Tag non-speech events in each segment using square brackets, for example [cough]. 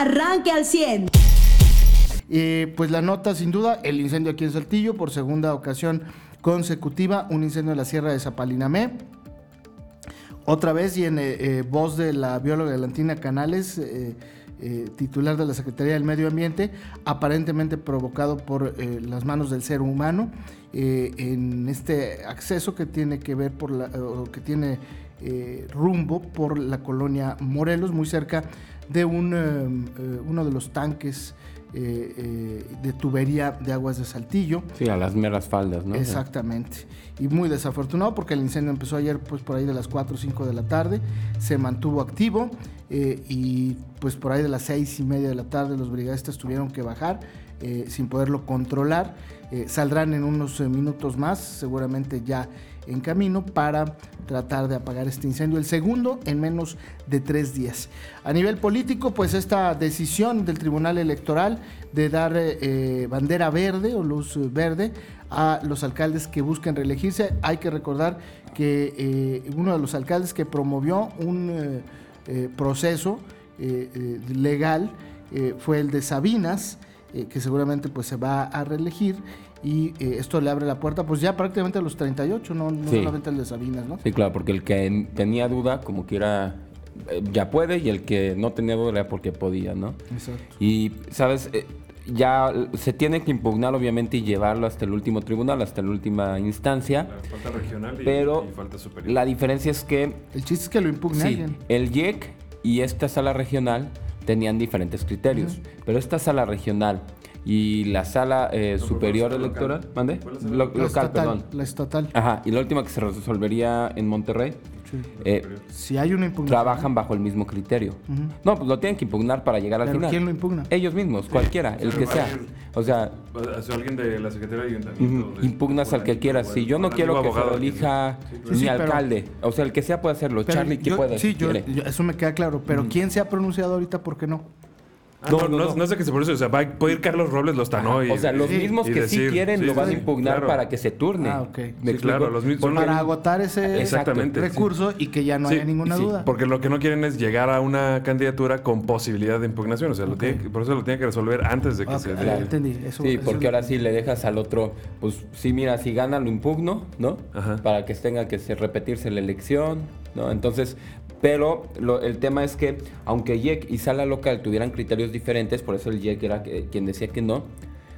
arranque al 100. Eh, pues la nota, sin duda, el incendio aquí en Saltillo, por segunda ocasión consecutiva, un incendio en la Sierra de Zapalinamé. Otra vez, y en eh, eh, voz de la bióloga Valentina Canales, titular de la Secretaría del Medio Ambiente, aparentemente provocado por las manos del ser humano, en este acceso que tiene que ver por la, que tiene rumbo por la colonia Morelos, muy cerca de un, uno de los tanques eh, eh, de tubería de aguas de Saltillo. Sí, a las meras faldas, ¿no? Exactamente. Y muy desafortunado porque el incendio empezó ayer pues por ahí de las 4 o 5 de la tarde, se mantuvo activo eh, y pues por ahí de las 6 y media de la tarde los brigadistas tuvieron que bajar sin poderlo controlar. Saldrán en unos minutos más, seguramente ya en camino para tratar de apagar este incendio, el segundo en menos de tres días. A nivel político, pues esta decisión del Tribunal Electoral de dar eh, bandera verde o luz verde a los alcaldes que busquen reelegirse, hay que recordar que eh, uno de los alcaldes que promovió un eh, proceso legal fue el de Sabinas, que seguramente pues se va a reelegir y eh, esto le abre la puerta pues ya prácticamente a los 38, no, no solamente el de Sabinas, ¿no? Sí, claro, porque el que tenía duda como que era eh, ya puede y el que no tenía duda era porque podía, ¿no? Exacto. Y, ¿sabes? Eh, ya se tiene que impugnar obviamente y llevarlo hasta el último tribunal, hasta la última instancia. falta regional pero falta superior. La diferencia es que... El chiste es que lo impugne sí, El IEC y esta sala regional tenían diferentes criterios, pero esta sala regional y la sala eh, superior electoral, ¿mande? local, perdón. La estatal. Ajá, y la última que se resolvería en Monterrey. Eh, si hay una impugnación. Trabajan bajo el mismo criterio. No, pues lo tienen que impugnar para llegar al final. ¿Quién lo impugna? Ellos mismos, cualquiera, el que sea. O sea. alguien de la Secretaría de Ayuntamiento. impugnas al que quieras. Si yo no quiero que se elija mi alcalde, o sea, el que sea puede hacerlo. Charlie, ¿qué puede Sí, eso me queda claro. Pero ¿quién se ha pronunciado ahorita por qué no? Ah, no, no, no, sé qué se eso. O sea, va, puede ir Carlos Robles Lostano. o sea, los mismos que sí quieren lo van a impugnar para que se turne. Ah, ok. claro, los mismos. Para agotar ese recurso y que ya no haya ninguna duda. Porque lo que no quieren es llegar a una candidatura con posibilidad de impugnación. O sea, por eso lo tiene que resolver antes de que se dé. entendí. sí, porque ahora sí le dejas al otro, pues sí, mira, si gana lo impugno, ¿no? Para que tenga que repetirse la elección, ¿no? Entonces, pero el tema es que, aunque IEC y sala local tuvieran criterios diferentes, por eso el IEC era quien decía que no.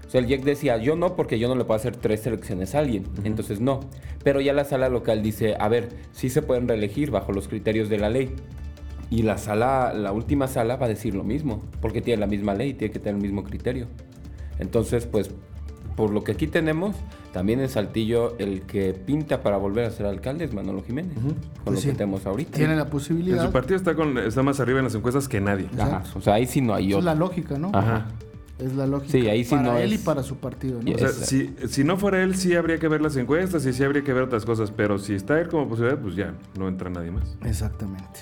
O sea, el IEC decía, yo no, porque yo no le puedo hacer tres selecciones a alguien. Entonces, no. Pero ya la sala local dice, a ver, sí se pueden reelegir bajo los criterios de la ley. Y la sala, la última sala va a decir lo mismo, porque tiene la misma ley, tiene que tener el mismo criterio. Entonces, pues, por lo que aquí tenemos, también en Saltillo el que pinta para volver a ser alcalde es Manolo Jiménez, con lo pues que tenemos ahorita. Tiene la posibilidad. En su partido está, con, está más arriba en las encuestas que nadie. Ajá, o sea, ahí sí no hay otro. Es la lógica, ¿no? Ajá. Es la lógica. Sí, ahí sí para no él y para su partido, ¿no? O sea, si, si, no fuera él, sí habría que ver las encuestas y sí habría que ver otras cosas, pero si está él como posibilidad, pues ya, no entra nadie más. Exactamente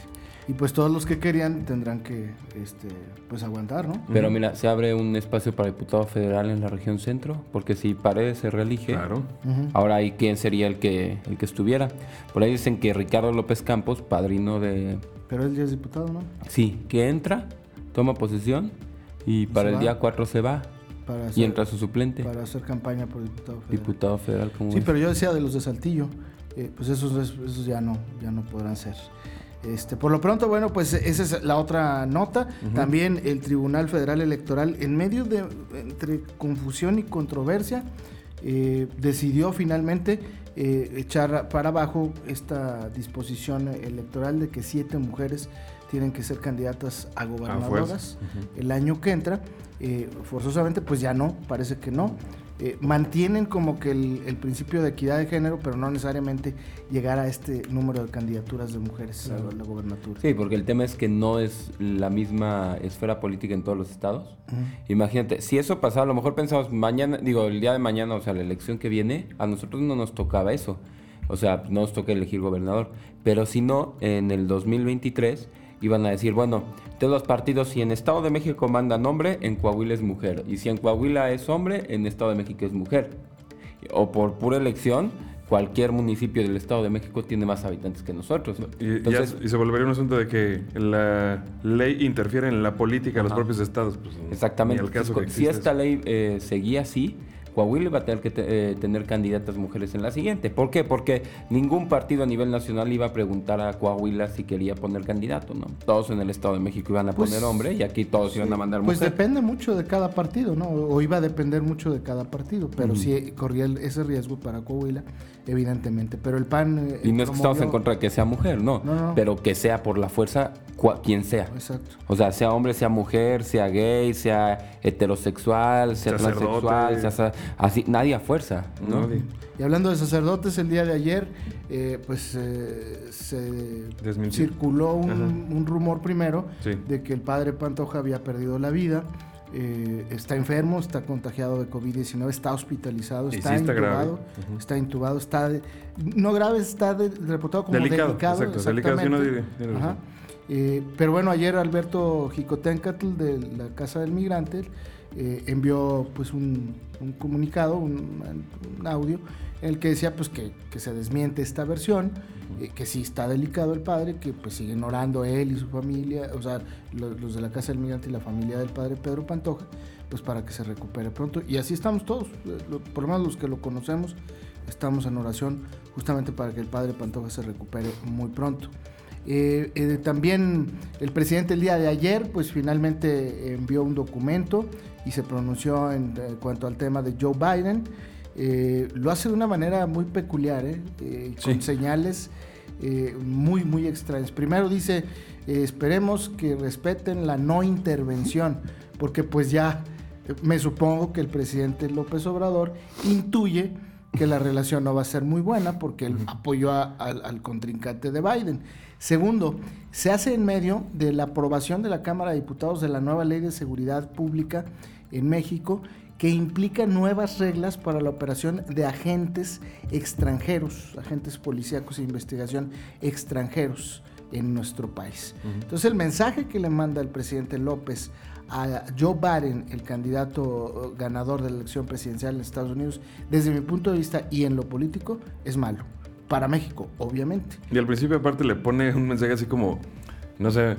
y pues todos los que querían tendrán que este, pues aguantar, ¿no? Pero mira, se abre un espacio para diputado federal en la región centro, porque si Paredes se reelige, claro. ahora ahí quién sería el que el que estuviera. Por ahí dicen que Ricardo López Campos, padrino de Pero él ya es diputado, ¿no? Sí, que entra, toma posesión y para el día 4 se va. y entra su suplente. Para hacer campaña por diputado federal. Diputado federal como Sí, pero yo decía de los de Saltillo, eh, pues esos, esos ya no, ya no podrán ser. Este, por lo pronto, bueno, pues esa es la otra nota. También el Tribunal Federal Electoral, en medio de entre confusión y controversia, eh, decidió finalmente eh, echar para abajo esta disposición electoral de que siete mujeres tienen que ser candidatas a gobernadoras el año que entra. Eh, forzosamente, pues ya no, parece que no. Eh, mantienen como que el, principio de equidad de género, pero no necesariamente llegar a este número de candidaturas de mujeres a la gobernatura. Sí, porque el tema es que no es la misma esfera política en todos los estados. Imagínate, si eso pasaba, a lo mejor pensamos mañana, digo, el día de mañana, o sea, la elección que viene, a nosotros no nos tocaba eso. O sea, no nos toca elegir gobernador. Pero si no, en el 2023 iban a decir, bueno, de los partidos, si en Estado de México mandan hombre, en Coahuila es mujer. Y si en Coahuila es hombre, en Estado de México es mujer. O por pura elección, cualquier municipio del Estado de México tiene más habitantes que nosotros. Y, se volvería un asunto de que la ley interfiere en la política de los propios estados. Pues, Exactamente. si esta ley eh, seguía así, Coahuila va a tener que eh, tener candidatas mujeres en la siguiente. ¿Por qué? Porque ningún partido a nivel nacional iba a preguntar a Coahuila si quería poner candidato, ¿no? Todos en el Estado de México iban a pues poner hombre y aquí todos iban a mandar mujer. Pues depende mucho de cada partido, ¿no? O iba a depender mucho de cada partido, pero sí corría ese riesgo para Coahuila, evidentemente. Pero el PAN... Eh, y no es que estamos en contra de que sea mujer, no, pero que sea por la fuerza quien sea. Exacto. O sea, sea hombre, sea mujer, sea gay, sea heterosexual, sea transexual, sea Así, nadie a fuerza, ¿no? Y hablando de sacerdotes, el día de ayer, eh, pues eh, se circuló un, rumor primero de que el padre Pantoja había perdido la vida. Eh, está enfermo, está contagiado de COVID-19, está hospitalizado, está, intubado, está intubado, está no grave, está reportado como delicado. delicado exacto, delicado, pero bueno, ayer Alberto Jicotencatl de la Casa del Migrante eh, envió pues un, comunicado, un, audio, en el que decía pues que, se desmiente esta versión, eh, que sí está delicado el padre, que pues siguen orando él y su familia, o sea, los, de la Casa del Migrante y la familia del padre Pedro Pantoja, pues para que se recupere pronto. Y así estamos todos, eh, por lo menos los que lo conocemos, estamos en oración justamente para que el padre Pantoja se recupere muy pronto. también el presidente el día de ayer, pues finalmente envió un documento y se pronunció en, cuanto al tema de Joe Biden. Eh, lo hace de una manera muy peculiar, ¿eh? Eh, con señales muy, muy extrañas. Primero dice, esperemos que respeten la no intervención, porque pues ya me supongo que el presidente López Obrador intuye que la relación no va a ser muy buena porque él apoyó al contrincante de Biden. Segundo, se hace en medio de la aprobación de la Cámara de Diputados de la nueva Ley de Seguridad Pública en México que implica nuevas reglas para la operación de agentes extranjeros, agentes policíacos e investigación extranjeros en nuestro país. Entonces el mensaje que le manda el presidente López a Joe Biden, el candidato ganador de la elección presidencial en Estados Unidos, desde mi punto de vista y en lo político, es malo. Para México, obviamente. Y al principio aparte le pone un mensaje así como, no sé,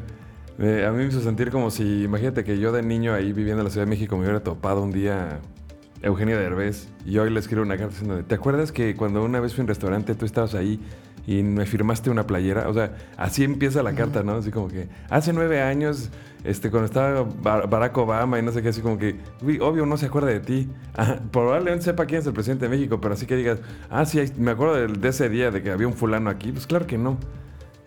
a mí me hizo sentir como si, imagínate que yo de niño ahí viviendo en la Ciudad de México me hubiera topado un día Eugenio Derbez y hoy le escribo una carta diciendo, ¿te acuerdas que cuando una vez fui a un restaurante tú estabas ahí y me firmaste una playera? O sea, así empieza la carta, ¿no? Así como que hace nueve años, este, cuando estaba Barack Obama y no sé qué, así como que, obvio no se acuerda de ti. [laughs] probablemente sepa quién es el presidente de México, pero así que digas, ah, sí, me acuerdo de ese día de que había un fulano aquí. Pues claro que no.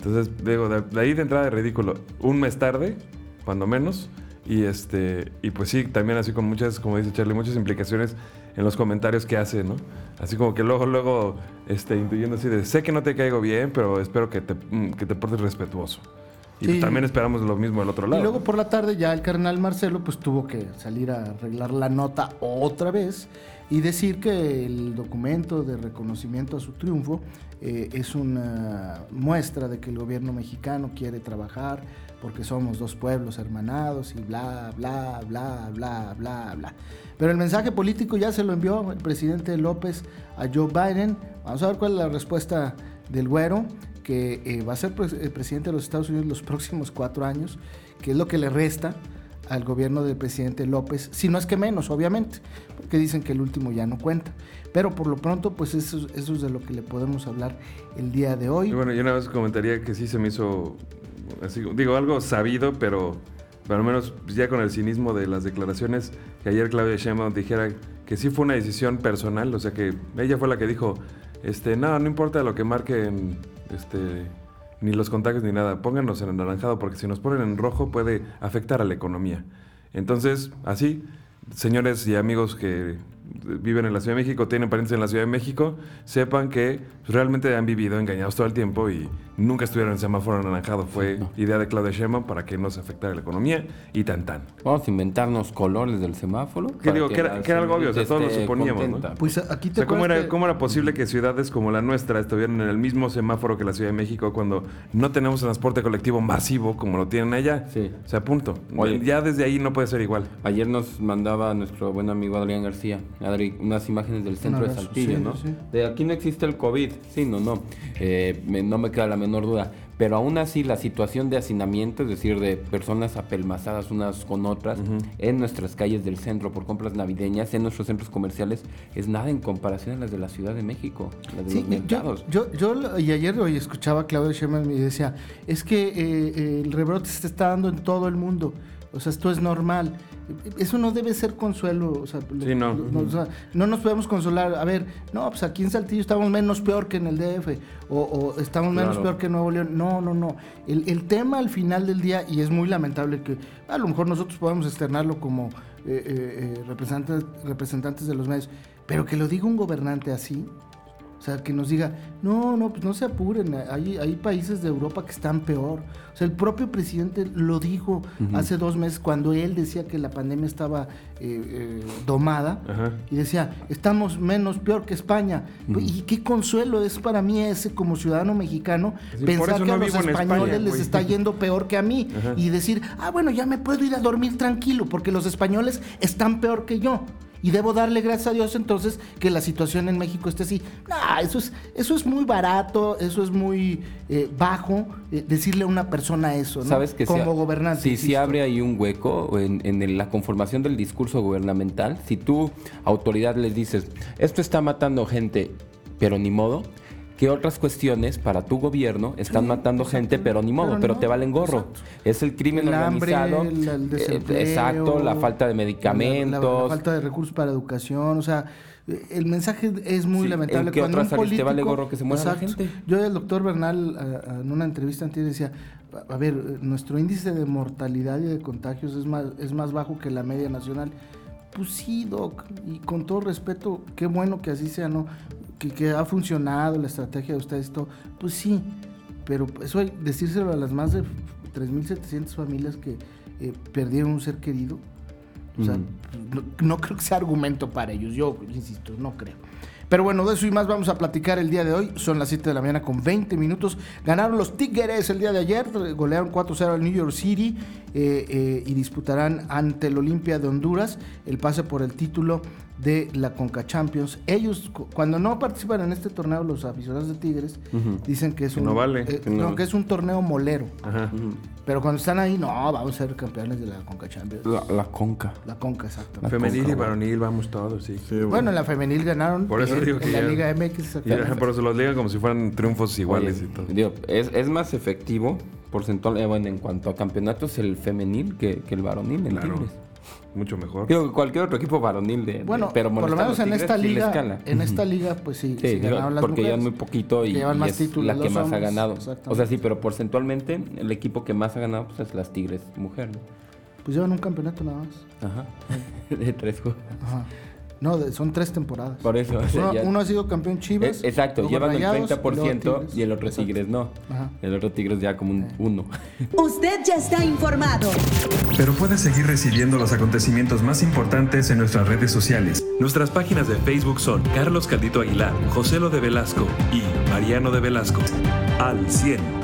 Entonces, digo, de, ahí de entrada es ridículo. Un mes tarde, cuando menos. Y este, y pues sí, también así con muchas, como dice Charlie, muchas implicaciones en los comentarios que hace, ¿no? Así como que luego, luego, este, intuyendo así de, sé que no te caigo bien, pero espero que te, mm, que te portes respetuoso. Y también esperamos lo mismo del otro lado. Y luego por la tarde ya el carnal Marcelo pues tuvo que salir a arreglar la nota otra vez y decir que el documento de reconocimiento a su triunfo eh, es una muestra de que el gobierno mexicano quiere trabajar porque somos dos pueblos hermanados y bla, bla, bla, bla, bla, bla. Pero el mensaje político ya se lo envió el presidente López a Joe Biden. Vamos a ver cuál es la respuesta del güero que eh, va a ser el presidente de los Estados Unidos los próximos cuatro años, que es lo que le resta al gobierno del presidente López, si no es que menos, obviamente, porque dicen que el último ya no cuenta. Pero por lo pronto, pues eso, eso es de lo que le podemos hablar el día de hoy. bueno, yo una vez comentaría que sí se me hizo, digo, algo sabido, pero, al menos ya con el cinismo de las declaraciones, que ayer Claudia Sheinbaum dijera que sí fue una decisión personal, o sea que ella fue la que dijo, este, no, no importa lo que marquen este, ni los contagios ni nada, pónganos en anaranjado porque si nos ponen en rojo puede afectar a la economía. Entonces, así, señores y amigos que viven en la Ciudad de México, tienen parientes en la Ciudad de México, sepan que realmente han vivido engañados todo el tiempo y nunca estuvieron en semáforo anaranjado. Fue idea de Claudia Sheinbaum para que no se afectara la economía y tan tan. Vamos a inventarnos colores del semáforo. ¿Qué digo? Que, era, algo obvio, o sea, todos lo suponíamos, ¿no? Pues aquí te ¿cómo, era, ¿cómo era posible que ciudades como la nuestra estuvieran en el mismo semáforo que la Ciudad de México cuando no tenemos transporte colectivo masivo como lo tienen allá? Sí. O sea, punto. ya desde ahí no puede ser igual. Ayer nos mandaba nuestro buen amigo Adrián García Adri, unas imágenes del centro de Saltillo, ¿no? De aquí no existe el COVID, sí, no, no, eh, no me queda la menor duda. Pero aún así la situación de hacinamiento, es decir, de personas apelmazadas unas con otras en nuestras calles del centro por compras navideñas, en nuestros centros comerciales, es nada en comparación a las de la Ciudad de México, las de los mercados. Yo, yo, y ayer hoy escuchaba a Claudio Sheinbaum y decía, es que eh, el rebrote se está dando en todo el mundo. O sea, esto es normal. Eso no debe ser consuelo. O sea, no. no. nos podemos consolar. A ver, no, pues aquí en Saltillo estamos menos peor que en el DF. O, estamos menos peor que en Nuevo León. No, no, no. El, tema al final del día, y es muy lamentable que a lo mejor nosotros podamos externarlo como eh, eh, eh, representantes, representantes de los medios, pero que lo diga un gobernante así, o sea, que nos diga, no, no, pues no se apuren, hay, hay países de Europa que están peor. O sea, el propio presidente lo dijo hace dos meses cuando él decía que la pandemia estaba eh, eh, domada y decía, estamos menos peor que España. Y qué consuelo es para mí ese como ciudadano mexicano pensar que a los españoles les está yendo peor que a mí y decir, ah, bueno, ya me puedo ir a dormir tranquilo porque los españoles están peor que yo y debo darle gracias a Dios entonces que la situación en México esté así. No, eso es, eso es muy barato, eso es muy eh, bajo eh, decirle a una persona eso, ¿no? ¿Sabes que Como gobernante. Si, si abre ahí un hueco en, en la conformación del discurso gubernamental, si tú, autoridad, les dices, esto está matando gente, pero ni modo, que otras cuestiones para tu gobierno están matando gente, pero ni modo, pero, te valen gorro. Es el crimen organizado. el eh, exacto, la falta de medicamentos. La, falta de recursos para educación, o sea, el mensaje es muy lamentable. ¿en Cuando un te vale gorro que se muera la gente? Yo el doctor Bernal en una entrevista antes decía, a ver, nuestro índice de mortalidad y de contagios es más, es más bajo que la media nacional. Pues sí, Doc, y con todo respeto, qué bueno que así sea, ¿no? Que, ha funcionado la estrategia de ustedes, todo, pues sí, pero eso hay decírselo a las más de 3.700 familias que eh, perdieron un ser querido. O sea, no, creo que sea argumento para ellos, yo insisto, no creo. Pero bueno, de eso y más vamos a platicar el día de hoy. Son las 7 de la mañana con 20 minutos. Ganaron los Tigres el día de ayer, golearon 4-0 al New York City eh, eh, y disputarán ante el Olimpia de Honduras el pase por el título de la Conca Champions. Ellos, cuando no participan en este torneo, los aficionados de Tigres dicen que es un, no vale, eh, que, es un torneo molero. Pero cuando están ahí, no, vamos a ser campeones de la Conca Champions. La, Conca. La Conca, exacto. femenil y varonil, vamos todos, sí. bueno. en la femenil ganaron. Por eso digo que en la Liga MX. por eso los ligan como si fueran triunfos iguales y todo. es, es más efectivo porcentual, eh, bueno, en cuanto a campeonatos, el femenil que, el varonil en Tigres mucho mejor. Digo, cualquier otro equipo varonil de, bueno, pero por lo menos en esta liga, en esta liga pues sí, sí, porque ya muy poquito y, es la que más ha ganado. O sea, sí, pero porcentualmente el equipo que más ha ganado pues es las Tigres mujer, ¿no? Pues llevan un campeonato nada más. Ajá. [laughs] de tres juegos. Ajá. No, son tres temporadas. Por eso. uno, ha sido campeón Chivas. Eh, exacto, llevan el 30% y, el otro Tigres no. El otro Tigres ya como un 1. Usted ya está informado. Pero puede seguir recibiendo los acontecimientos más importantes en nuestras redes sociales. Nuestras páginas de Facebook son Carlos Caldito Aguilar, José Lo de Velasco y Mariano de Velasco. Al 100.